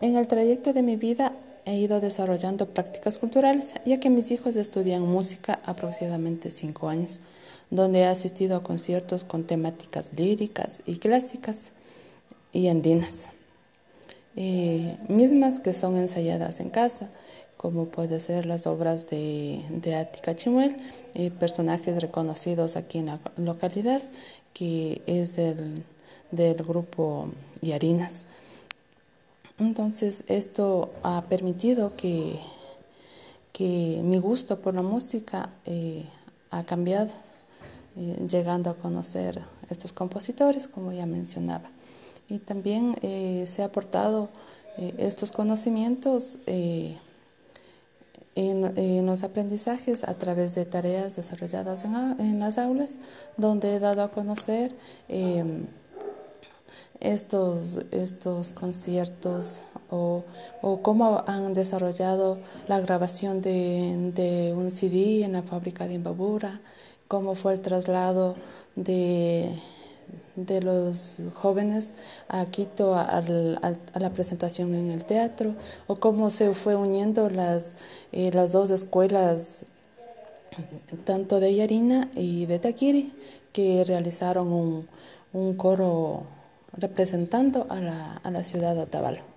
En el trayecto de mi vida he ido desarrollando prácticas culturales, ya que mis hijos estudian música aproximadamente cinco años, donde he asistido a conciertos con temáticas líricas y clásicas y andinas, eh, mismas que son ensayadas en casa, como puede ser las obras de, de Ática Chimuel, eh, personajes reconocidos aquí en la localidad, que es el, del grupo Yarinas. Entonces esto ha permitido que, que mi gusto por la música eh, ha cambiado, eh, llegando a conocer estos compositores, como ya mencionaba. Y también eh, se ha aportado estos conocimientos en, en, los aprendizajes a través de tareas desarrolladas en, en las aulas, donde he dado a conocer estos, estos conciertos o, o, cómo han desarrollado la grabación de, de, un CD en la fábrica de Imbabura, cómo fue el traslado de, de los jóvenes a Quito a, a, la presentación en el teatro, o cómo se fue uniendo las, eh, las dos escuelas, tanto de Yarina y de Taquiri, que realizaron un, un coro representando a la, a la ciudad de Otavalo.